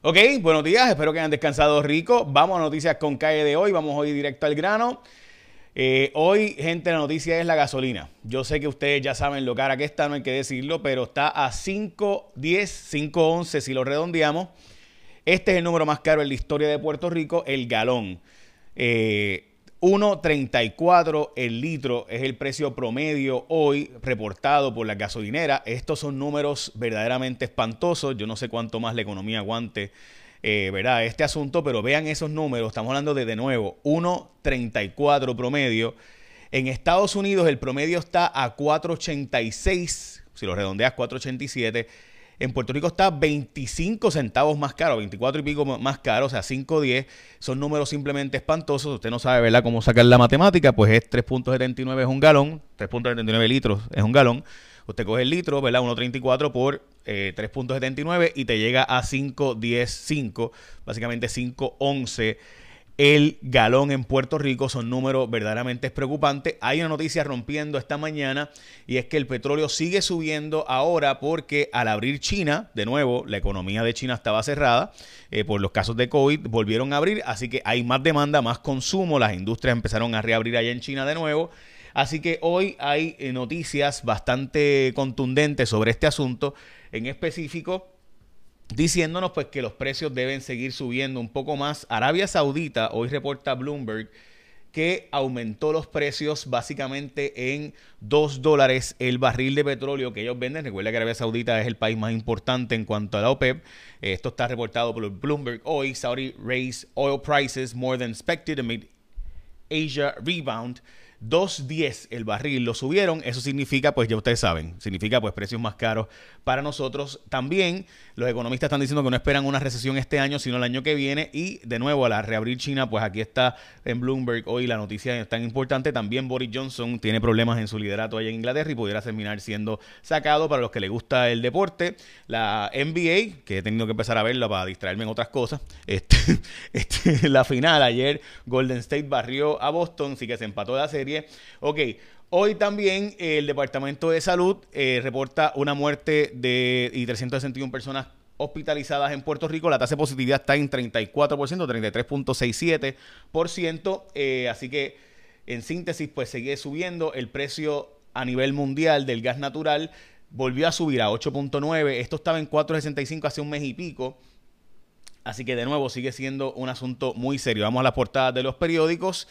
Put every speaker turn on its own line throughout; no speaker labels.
Ok, buenos días, espero que hayan descansado rico. Vamos a noticias con calle de hoy, vamos hoy directo al grano. Eh, hoy, gente, la noticia es la gasolina. Yo sé que ustedes ya saben lo cara que está, no hay que decirlo, pero está a 5.10, 5.11 si lo redondeamos. Este es el número más caro en la historia de Puerto Rico, el galón. Eh, 1.34 el litro es el precio promedio hoy reportado por la gasolinera. Estos son números verdaderamente espantosos. Yo no sé cuánto más la economía aguante eh, este asunto, pero vean esos números. Estamos hablando de de nuevo 1.34 promedio. En Estados Unidos el promedio está a 4.86, si lo redondeas 4.87 en Puerto Rico está 25 centavos más caro, 24 y pico más caro, o sea, 5.10. Son números simplemente espantosos. Usted no sabe, ¿verdad?, cómo sacar la matemática, pues es 3.79 es un galón, 3.79 litros es un galón. Usted coge el litro, ¿verdad? 1.34 por 3.79 eh, y te llega a 5.10.5, básicamente 5.11 el galón en Puerto Rico. Son números verdaderamente preocupantes. Hay una noticia rompiendo esta mañana y es que el petróleo sigue subiendo ahora porque al abrir China, de nuevo, la economía de China estaba cerrada eh, por los casos de COVID, volvieron a abrir, así que hay más demanda, más consumo, las industrias empezaron a reabrir allá en China de nuevo. Así que hoy hay eh, noticias bastante contundentes sobre este asunto, en específico diciéndonos pues que los precios deben seguir subiendo un poco más. Arabia Saudita, hoy reporta Bloomberg, que aumentó los precios básicamente en 2 dólares el barril de petróleo que ellos venden. Recuerda que Arabia Saudita es el país más importante en cuanto a la OPEP. Esto está reportado por Bloomberg hoy. Saudi raised oil prices more than expected amid Asia rebound. 2.10 el barril lo subieron, eso significa, pues ya ustedes saben, significa pues precios más caros para nosotros. También los economistas están diciendo que no esperan una recesión este año, sino el año que viene. Y de nuevo, a la reabrir China, pues aquí está en Bloomberg hoy la noticia tan importante. También Boris Johnson tiene problemas en su liderato allá en Inglaterra y pudiera terminar siendo sacado para los que les gusta el deporte. La NBA, que he tenido que empezar a verla para distraerme en otras cosas. Este, este, la final ayer, Golden State barrió a Boston, sí que se empató la serie Ok, hoy también el Departamento de Salud eh, reporta una muerte de y 361 personas hospitalizadas en Puerto Rico. La tasa de positividad está en 34%, 33.67%. Eh, así que, en síntesis, pues sigue subiendo el precio a nivel mundial del gas natural. Volvió a subir a 8.9. Esto estaba en 4.65 hace un mes y pico. Así que de nuevo sigue siendo un asunto muy serio. Vamos a las portadas de los periódicos.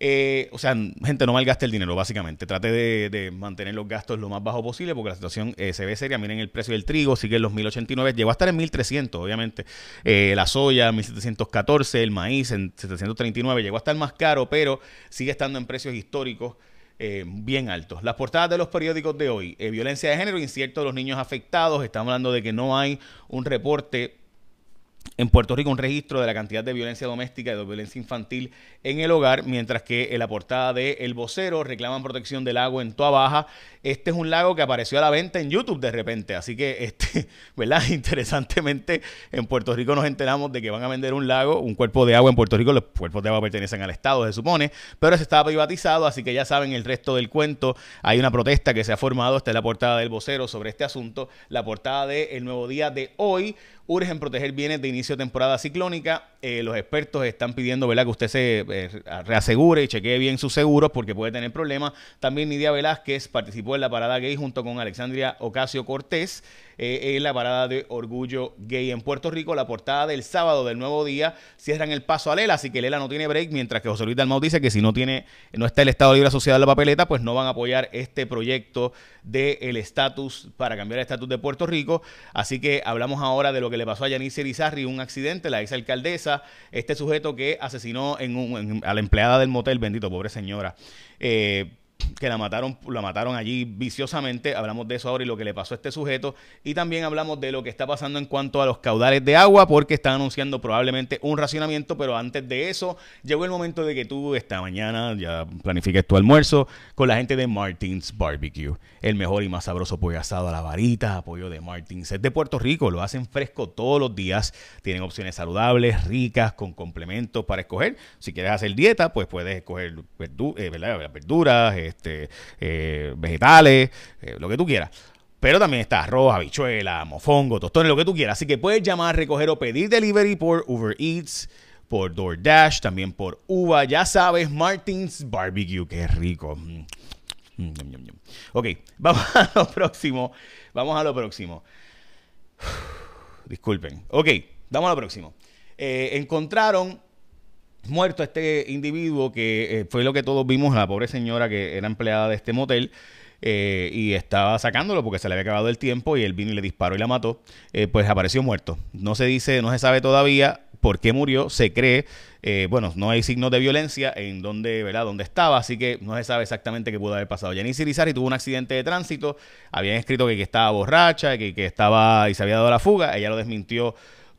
Eh, o sea, gente, no malgaste el dinero, básicamente. Trate de, mantener los gastos lo más bajo posible porque la situación eh, se ve seria. Miren el precio del trigo, sigue en los 1089, llegó a estar en 1300, obviamente. Eh, la soya, 1714, el maíz en 739, llegó a estar más caro, pero sigue estando en precios históricos. bien altos. Las portadas de los periódicos de hoy, violencia de género, incierto de los niños afectados, estamos hablando de que no hay un reporte en Puerto Rico un registro de la cantidad de violencia doméstica y de violencia infantil en el hogar, mientras que en la portada de El Vocero reclaman protección del lago en Toa Baja. Este es un lago que apareció a la venta en YouTube de repente, así que, este, ¿verdad? Interesantemente, en Puerto Rico nos enteramos de que van a vender un lago, un cuerpo de agua en Puerto Rico, los cuerpos de agua pertenecen al Estado, se supone, pero se estaba privatizado, así que ya saben el resto del cuento. Hay una protesta que se ha formado, esta es la portada del Vocero sobre este asunto, la portada de El Nuevo Día de hoy urgen proteger bienes de inicio de temporada ciclónica. Eh, los expertos están pidiendo ¿verdad? que usted se eh, reasegure y chequee bien sus seguros porque puede tener problemas. También Nidia Velázquez participó en la parada gay junto con Alexandria Ocasio Cortés eh, en la parada de Orgullo Gay en Puerto Rico. La portada del sábado del nuevo día cierran el paso a Lela, así que Lela no tiene break, mientras que José Luis Dalmau dice que si no tiene, no está el Estado Libre Asociado en la papeleta, pues no van a apoyar este proyecto del estatus para cambiar el estatus de Puerto Rico. Así que hablamos ahora de lo que le pasó a Yanice Elizarri, un accidente, la ex alcaldesa, este sujeto que asesinó en a la empleada del motel, bendito, pobre señora. Eh, que la mataron, la mataron allí viciosamente. Hablamos de eso ahora y lo que le pasó a este sujeto. Y también hablamos de lo que está pasando en cuanto a los caudales de agua, porque están anunciando probablemente un racionamiento. Pero antes de eso, llegó el momento de que tú esta mañana ya planifiques tu almuerzo con la gente de Martins Barbecue. El mejor y más sabroso pollo asado a la varita, apoyo de Martins. Es de Puerto Rico, lo hacen fresco todos los días. Tienen opciones saludables, ricas, con complementos para escoger. Si quieres hacer dieta, pues puedes escoger eh, verduras, este, eh, vegetales, eh, lo que tú quieras. Pero también está arroz, habichuela, mofongo, tostones, lo que tú quieras. Así que puedes llamar, recoger o pedir delivery por Uber Eats, por DoorDash, también por Uva. Ya sabes, Martins Barbecue, qué rico. Mm. Mm, ok, vamos a lo próximo. Vamos a lo próximo. Disculpen. Ok, vamos a lo próximo. Eh, encontraron muerto este individuo que eh, fue lo que todos vimos, la pobre señora que era empleada de este motel. Eh, y estaba sacándolo porque se le había acabado el tiempo y él vino y le disparó y la mató, pues apareció muerto. No se dice, no se sabe todavía por qué murió, se cree, bueno, no hay signos de violencia en donde, ¿verdad? Donde estaba, así que no se sabe exactamente qué pudo haber pasado. Janice Irizarry tuvo un accidente de tránsito, habían escrito que, que estaba borracha, que, que estaba y se había dado la fuga, ella lo desmintió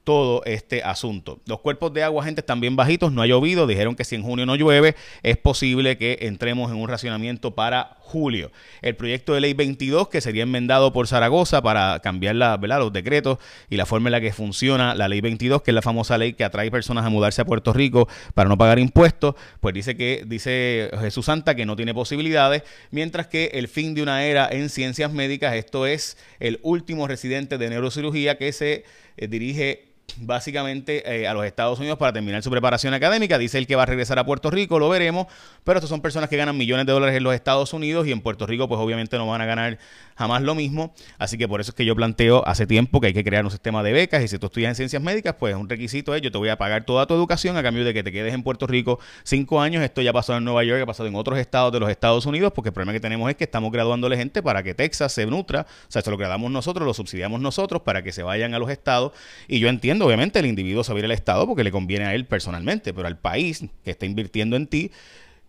todo este asunto. Los cuerpos de agua, gente, están bien bajitos, no ha llovido, dijeron que si en junio no llueve, es posible que entremos en un racionamiento para julio. El proyecto de ley 22, que sería enmendado por Zaragoza para cambiar la, ¿verdad? los decretos y la forma en la que funciona la ley 22, que es la famosa ley que atrae personas a mudarse a Puerto Rico para no pagar impuestos, pues dice que, dice Jesús Santa, que no tiene posibilidades, mientras que el fin de una era en ciencias médicas, esto es el último residente de neurocirugía que se eh, dirige básicamente eh, a los Estados Unidos para terminar su preparación académica. Dice él que va a regresar a Puerto Rico, lo veremos, pero estos son personas que ganan millones de dólares en los Estados Unidos y en Puerto Rico pues obviamente no van a ganar jamás lo mismo. Así que por eso es que yo planteo hace tiempo que hay que crear un sistema de becas y si tú estudias en ciencias médicas, pues un requisito es yo te voy a pagar toda tu educación a cambio de que te quedes en Puerto Rico cinco años. Esto ya pasó en Nueva York, ha pasado en otros estados de los Estados Unidos, porque el problema que tenemos es que estamos graduándole gente para que Texas se nutra. O sea, esto lo graduamos nosotros, lo subsidiamos nosotros para que se vayan a los estados. Y yo entiendo, obviamente, el individuo se va a ir al estado porque le conviene a él personalmente, pero al país que está invirtiendo en ti,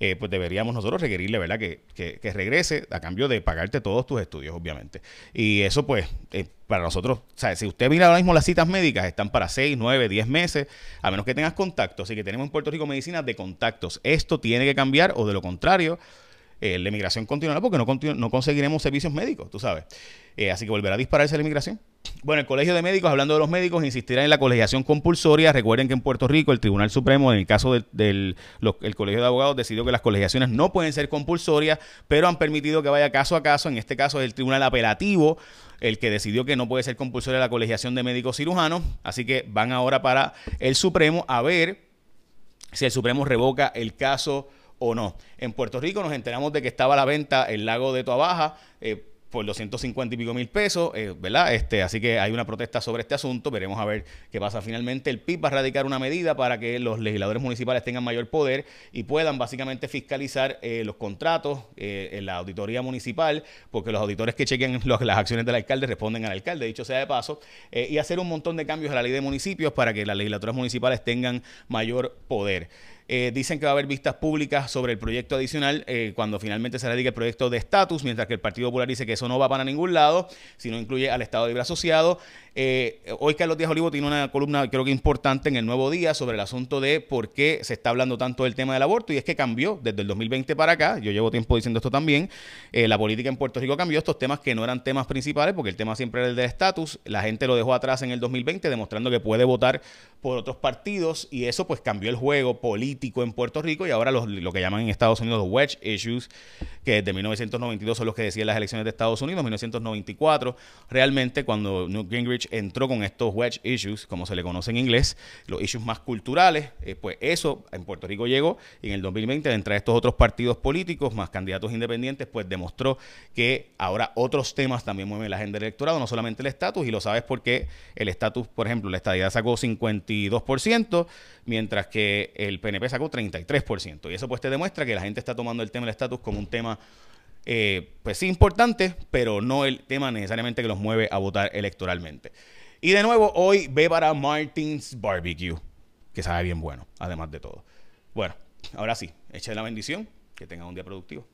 eh, pues deberíamos nosotros requerirle, ¿verdad? Que, que, regrese a cambio de pagarte todos tus estudios, obviamente. Y eso, pues, eh, para nosotros, o sea, si usted mira ahora mismo las citas médicas, están para 6, 9, 10 meses, a menos que tengas contactos. Así que tenemos en Puerto Rico medicina de contactos. Esto tiene que cambiar o de lo contrario, eh, la inmigración continuará porque no, conseguiremos servicios médicos, tú sabes. Eh, así que volverá a dispararse la inmigración. Bueno, el Colegio de Médicos, hablando de los médicos, insistirá en la colegiación compulsoria. Recuerden que en Puerto Rico el Tribunal Supremo, en el caso del, Colegio de Abogados, decidió que las colegiaciones no pueden ser compulsorias, pero han permitido que vaya caso a caso. En este caso es el Tribunal Apelativo el que decidió que no puede ser compulsoria la colegiación de médicos cirujanos. Así que van ahora para el Supremo a ver si el Supremo revoca el caso o no. En Puerto Rico nos enteramos de que estaba a la venta el lago de Toabaja. Eh, por los 150 y pico mil pesos, eh, ¿verdad? Este, así que hay una protesta sobre este asunto, veremos a ver qué pasa. Finalmente el PIB va a radicar una medida para que los legisladores municipales tengan mayor poder y puedan básicamente fiscalizar eh, los contratos en la auditoría municipal, porque los auditores que chequen las acciones del alcalde responden al alcalde, dicho sea de paso, y hacer un montón de cambios a la ley de municipios para que las legislaturas municipales tengan mayor poder. Eh, dicen que va a haber vistas públicas sobre el proyecto adicional eh, cuando finalmente se radique el proyecto de estatus, mientras que el Partido Popular dice que eso no va para ningún lado, si no incluye al Estado Libre Asociado. Eh, hoy Carlos Díaz Olivo tiene una columna creo que importante en el Nuevo Día sobre el asunto de por qué se está hablando tanto del tema del aborto y es que cambió desde el 2020 para acá, yo llevo tiempo diciendo esto también, la política en Puerto Rico cambió. Estos temas que no eran temas principales porque el tema siempre era el del estatus, la gente lo dejó atrás en el 2020 demostrando que puede votar por otros partidos y eso pues cambió el juego político en Puerto Rico y ahora lo que llaman en Estados Unidos wedge issues, que desde 1992 son los que decían las elecciones de Estados Unidos, 1994, realmente cuando Newt Gingrich entró con estos wedge issues, como se le conoce en inglés, los issues más culturales, eh, pues eso en Puerto Rico llegó y en el 2020, entre estos otros partidos políticos, más candidatos independientes, pues demostró que ahora otros temas también mueven la agenda del electorado, no solamente el estatus, y lo sabes porque el estatus, por ejemplo, la estadía sacó 52%, mientras que el PNP sacó 33%. Y eso pues te demuestra que la gente está tomando el tema del estatus como un tema eh, pues sí importante, pero no el tema necesariamente que los mueve a votar electoralmente. Y de nuevo, hoy ve para Martins Barbecue, que sabe bien bueno, además de todo. Bueno, ahora sí, eche la bendición, que tengan un día productivo.